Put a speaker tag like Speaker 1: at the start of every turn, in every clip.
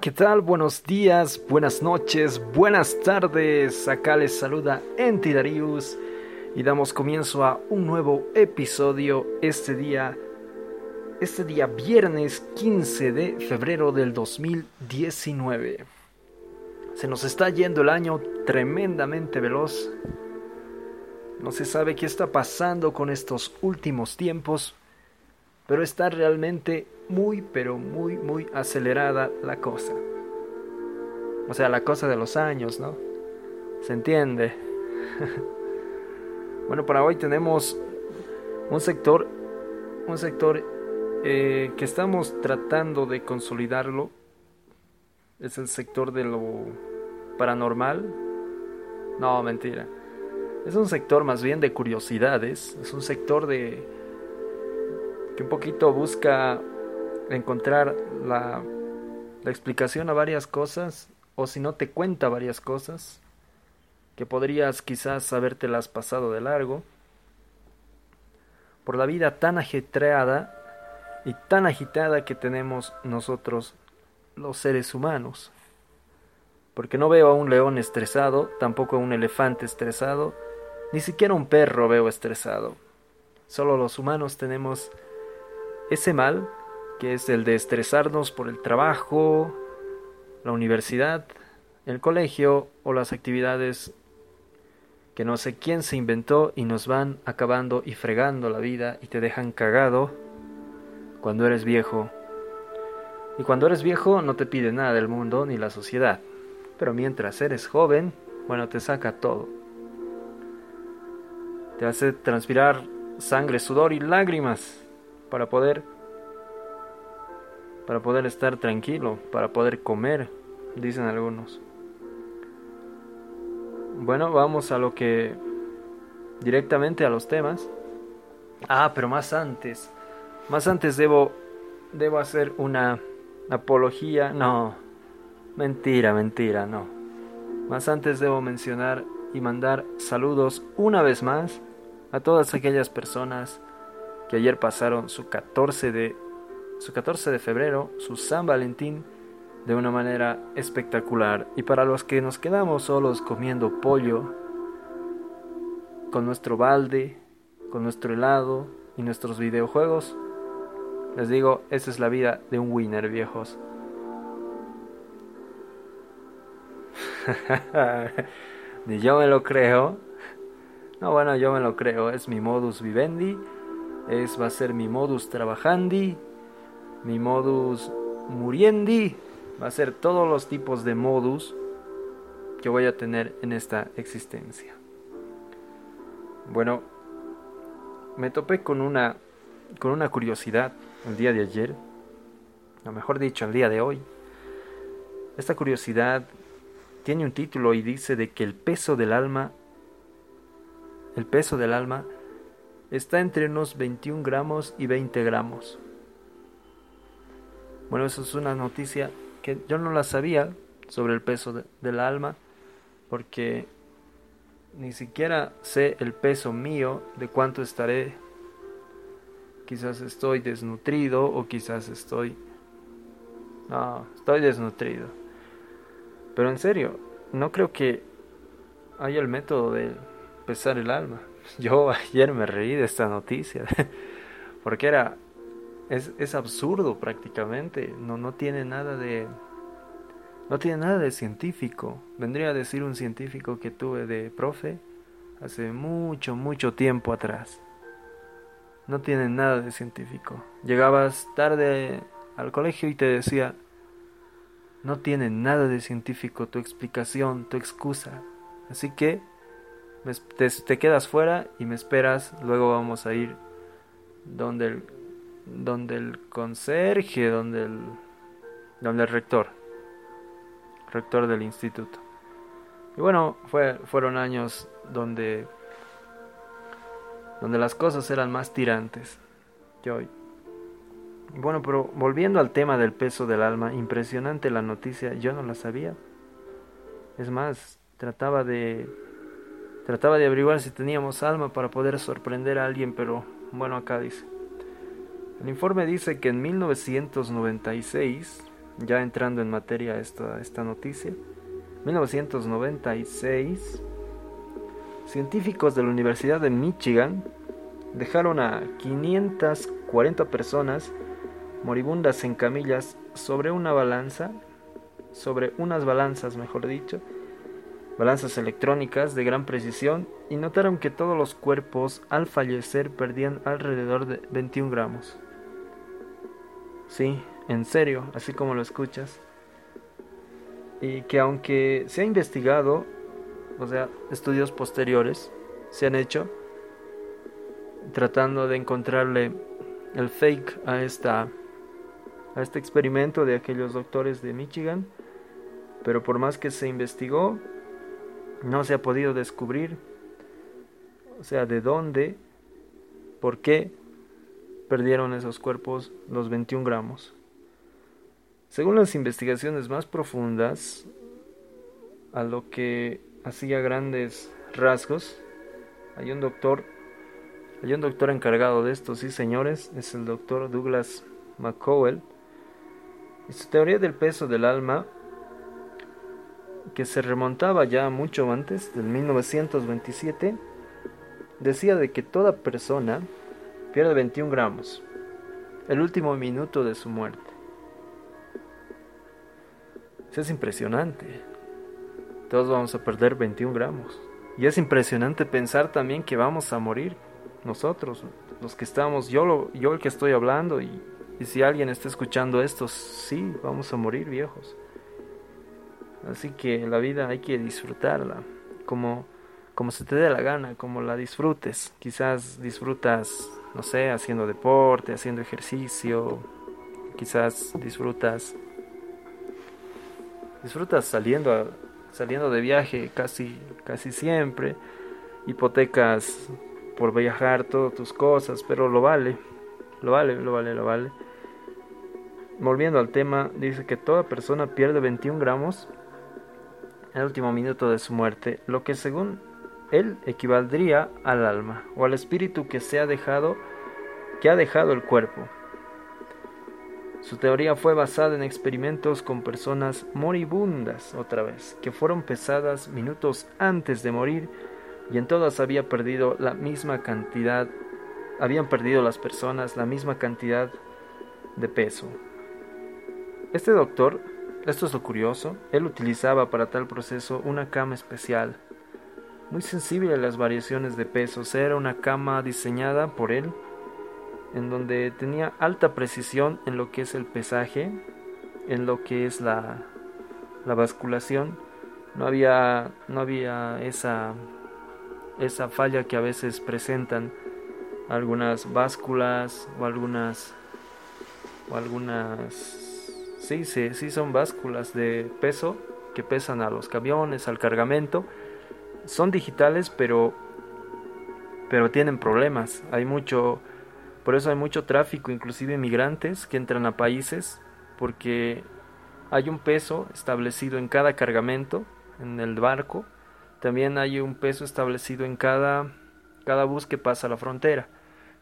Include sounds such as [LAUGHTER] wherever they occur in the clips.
Speaker 1: ¿qué tal? Buenos días, buenas noches, buenas tardes. Acá les saluda Enti Darius y damos comienzo a un nuevo episodio este día, este día viernes 15 de febrero del 2019. Se nos está yendo el año tremendamente veloz. No se sabe qué está pasando con estos últimos tiempos, pero está realmente muy, pero muy, muy acelerada la cosa. O sea, la cosa de los años, ¿no? ¿Se entiende? [LAUGHS] bueno, para hoy tenemos un sector, un sector eh, que estamos tratando de consolidarlo. Es el sector de lo paranormal. No, mentira. Es un sector más bien de curiosidades. Es un sector de que un poquito busca encontrar la, explicación a varias cosas, o si no te cuenta varias cosas, que podrías quizás habértelas pasado de largo, por la vida tan ajetreada y tan agitada que tenemos nosotros los seres humanos. Porque no veo a un león estresado, tampoco a un elefante estresado, ni siquiera un perro veo estresado. Solo los humanos tenemos ese mal, que es el de estresarnos por el trabajo, la universidad, el colegio o las actividades que no sé quién se inventó y nos van acabando y fregando la vida y te dejan cagado cuando eres viejo. Y cuando eres viejo no te pide nada del mundo ni la sociedad, pero mientras eres joven, bueno, te saca todo. Te hace transpirar sangre, sudor y lágrimas para poder para poder estar tranquilo, para poder comer, dicen algunos. Bueno, vamos a lo que directamente a los temas. Ah, pero más antes, más antes debo debo hacer una apología, no. Mentira, mentira, no. Más antes debo mencionar y mandar saludos una vez más a todas aquellas personas que ayer pasaron su 14 de, su 14 de febrero, su San Valentín, de una manera espectacular. Y para los que nos quedamos solos comiendo pollo, con nuestro balde, con nuestro helado y nuestros videojuegos, les digo, esa es la vida de un winner, viejos. [LAUGHS] Ni yo me lo creo. No, bueno, yo me lo creo. Es mi modus vivendi es, va a ser mi modus trabajandi, mi modus muriendi, va a ser todos los tipos de modus que voy a tener en esta existencia. Bueno, me topé con una con una curiosidad el día de ayer, o mejor dicho, el día de hoy. Esta curiosidad tiene un título y dice de que el peso del alma el peso del alma está entre unos 21 gramos y 20 gramos. Bueno, eso es una noticia que yo no la sabía sobre el peso del alma, porque ni siquiera sé el peso mío de cuánto estaré. Quizás estoy desnutrido o quizás estoy... No, estoy desnutrido. Pero en serio, no creo que haya el método de pesar el alma. [LAUGHS] Yo ayer me reí de esta noticia, [LAUGHS] porque era, es, es absurdo prácticamente, no, no tiene nada de, no tiene nada de científico. Vendría a decir un científico que tuve de profe hace mucho, mucho tiempo atrás. No tiene nada de científico. Llegabas tarde al colegio y te decía, no tiene nada de científico tu explicación, tu excusa. Así que te, quedas fuera y me esperas, luego vamos a ir donde el, donde el conserje, donde el, donde el rector, rector del instituto. Y bueno, fue, fueron años donde, donde las cosas eran más tirantes que hoy. Bueno, pero volviendo al tema del peso del alma, impresionante la noticia, yo no la sabía. Es más, trataba de Trataba de averiguar si teníamos alma para poder sorprender a alguien, pero bueno, acá dice. El informe dice que en 1996 ya entrando en materia esta, esta noticia, 1996, científicos de la Universidad de Michigan dejaron a 540 personas moribundas en camillas sobre una balanza, sobre unas balanzas, mejor dicho, balanzas electrónicas de gran precisión y notaron que todos los cuerpos al fallecer perdían alrededor de 21 gramos. Sí, en serio, así como lo escuchas. Y que aunque se ha investigado, o sea, estudios posteriores se han hecho tratando de encontrarle el fake a esta a este experimento de aquellos doctores de Michigan, pero por más que se investigó, no se ha podido descubrir, o sea, de dónde, por qué perdieron esos cuerpos los 21 gramos. Según las investigaciones más profundas, a lo que hacía grandes rasgos, hay un doctor, hay un doctor encargado de esto, sí señores, es el doctor Douglas McCowell, y su teoría del peso del alma que se remontaba ya mucho antes, del 1927, decía de que toda persona pierde 21 gramos, el último minuto de su muerte. Eso es impresionante. Todos vamos a perder 21 gramos. Y es impresionante pensar también que vamos a morir nosotros, los que estamos, yo, lo, yo el que estoy hablando, y, y si alguien está escuchando esto, sí, vamos a morir viejos. Así que la vida hay que disfrutarla como, como se te dé la gana, como la disfrutes. Quizás disfrutas, no sé, haciendo deporte, haciendo ejercicio. Quizás disfrutas disfrutas saliendo saliendo de viaje casi casi siempre. Hipotecas por viajar todas tus cosas, pero lo vale. Lo vale, lo vale, lo vale. Volviendo al tema, dice que toda persona pierde 21 gramos el último minuto de su muerte, lo que según él equivaldría al alma o al espíritu que se ha dejado que ha dejado el cuerpo. Su teoría fue basada en experimentos con personas moribundas, otra vez, que fueron pesadas minutos antes de morir y en todas había perdido la misma cantidad, habían perdido las personas la misma cantidad de peso. Este doctor esto es lo curioso, él utilizaba para tal proceso una cama especial, muy sensible a las variaciones de pesos, era una cama diseñada por él, en donde tenía alta precisión en lo que es el pesaje, en lo que es la, la basculación, no había, no había esa, esa falla que a veces presentan algunas básculas o algunas o algunas Sí, sí, sí son básculas de peso que pesan a los camiones, al cargamento. Son digitales, pero pero tienen problemas. Hay mucho por eso hay mucho tráfico, inclusive migrantes que entran a países porque hay un peso establecido en cada cargamento en el barco. También hay un peso establecido en cada cada bus que pasa la frontera,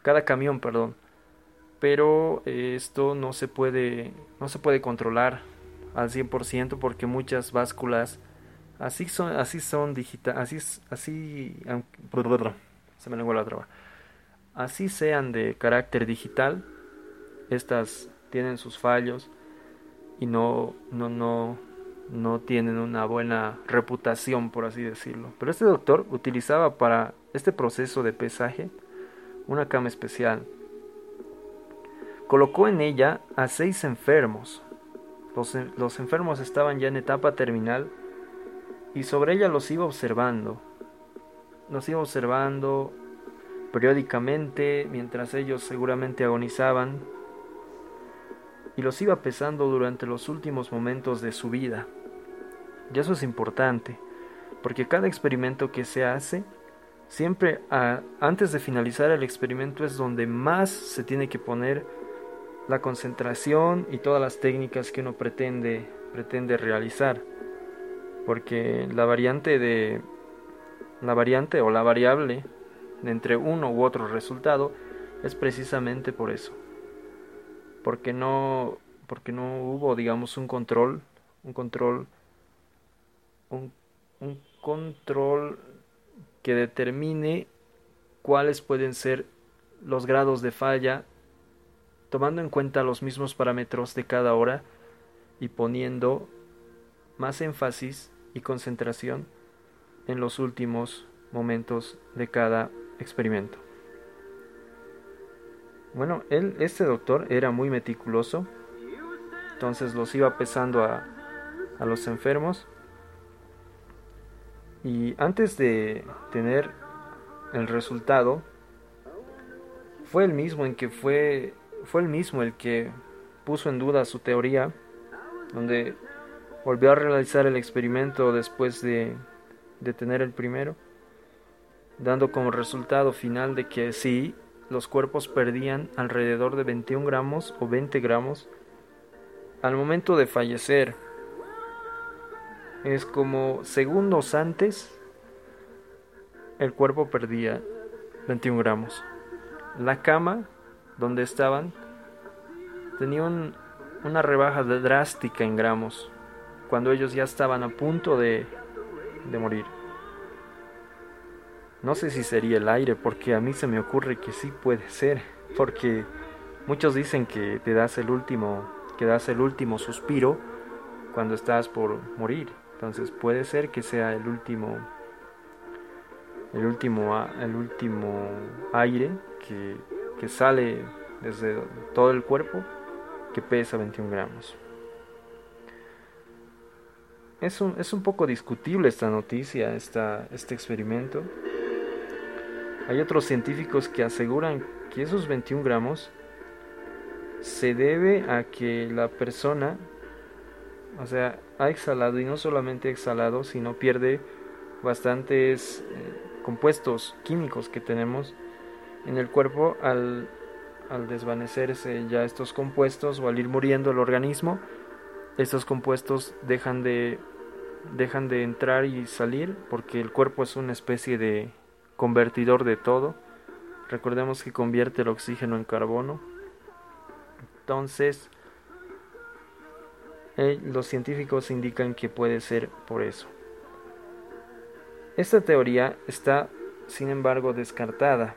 Speaker 1: cada camión, perdón pero eh, esto no se puede no se puede controlar al 100% porque muchas básculas así son así son digital así así se me la traba así sean de carácter digital estas tienen sus fallos y no no no no tienen una buena reputación por así decirlo. Pero este doctor utilizaba para este proceso de pesaje una cama especial. Colocó en ella a seis enfermos. Los, enfermos estaban ya en etapa terminal y sobre ella los iba observando. Los iba observando periódicamente mientras ellos seguramente agonizaban y los iba pesando durante los últimos momentos de su vida. Y eso es importante, porque cada experimento que se hace, siempre antes de finalizar el experimento es donde más se tiene que poner la concentración y todas las técnicas que uno pretende, pretende realizar. Porque la variante de la variante o la variable entre uno u otro resultado es precisamente por eso. Porque no porque no hubo, digamos, un control, un control, un, un control que determine cuáles pueden ser los grados de falla, tomando en cuenta los mismos parámetros de cada hora y poniendo más énfasis y concentración en los últimos momentos de cada experimento. Bueno, él, este doctor era muy meticuloso, entonces los iba pesando a, a los enfermos y antes de tener el resultado, fue el mismo en que fue, fue el mismo el que puso en duda su teoría, donde volvió a realizar el experimento después de, de tener el primero, dando como resultado final de que sí, los cuerpos perdían alrededor de 21 gramos o 20 gramos al momento de fallecer. Es como segundos antes el cuerpo perdía 21 gramos. La cama donde estaban tenía una rebaja drástica en gramos cuando ellos ya estaban a punto de, de morir. No sé si sería el aire, porque a mí se me ocurre que sí puede ser, porque muchos dicen que te das el último, que das el último suspiro cuando estás por morir. Entonces puede ser que sea el último el último, el último aire que, que sale desde todo el cuerpo que pesa 21 gramos. Es un, es un poco discutible esta noticia, esta, este experimento. Hay otros científicos que aseguran que esos 21 gramos se debe a que la persona, o sea, ha exhalado y no solamente ha exhalado, sino pierde bastantes eh, compuestos químicos que tenemos en el cuerpo al, al desvanecerse ya estos compuestos o al ir muriendo el organismo, estos compuestos dejan de dejan de entrar y salir porque el cuerpo es una especie de convertidor de todo. Recordemos que convierte el oxígeno en carbono. Entonces, eh, los científicos indican que puede ser por eso. Esta teoría está, sin embargo, descartada.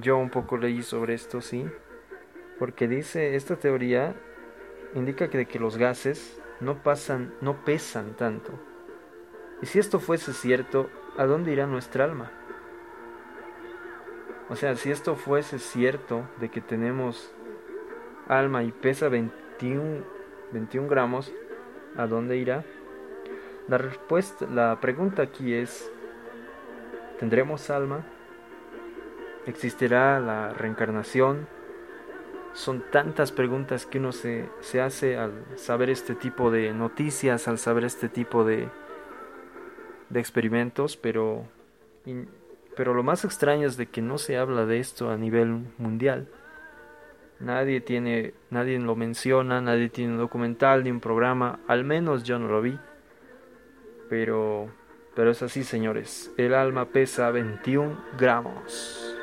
Speaker 1: Yo un poco leí sobre esto, sí, porque dice, esta teoría indica que, que los gases no pasan, no pesan tanto. Y si esto fuese cierto, ¿a dónde irá nuestra alma? O sea, si esto fuese cierto de que tenemos alma y pesa 21, 21 gramos, ¿a dónde irá? La respuesta, la pregunta aquí es, ¿tendremos alma? ¿Existirá la reencarnación? Son tantas preguntas que uno se, se hace al saber este tipo de noticias, al saber este tipo de, de experimentos, pero, pero lo más extraño es de que no se habla de esto a nivel mundial. Nadie tiene, nadie lo menciona, nadie tiene un documental ni un programa, al menos yo no lo vi. Pero, pero es así, señores. El alma pesa 21 gramos.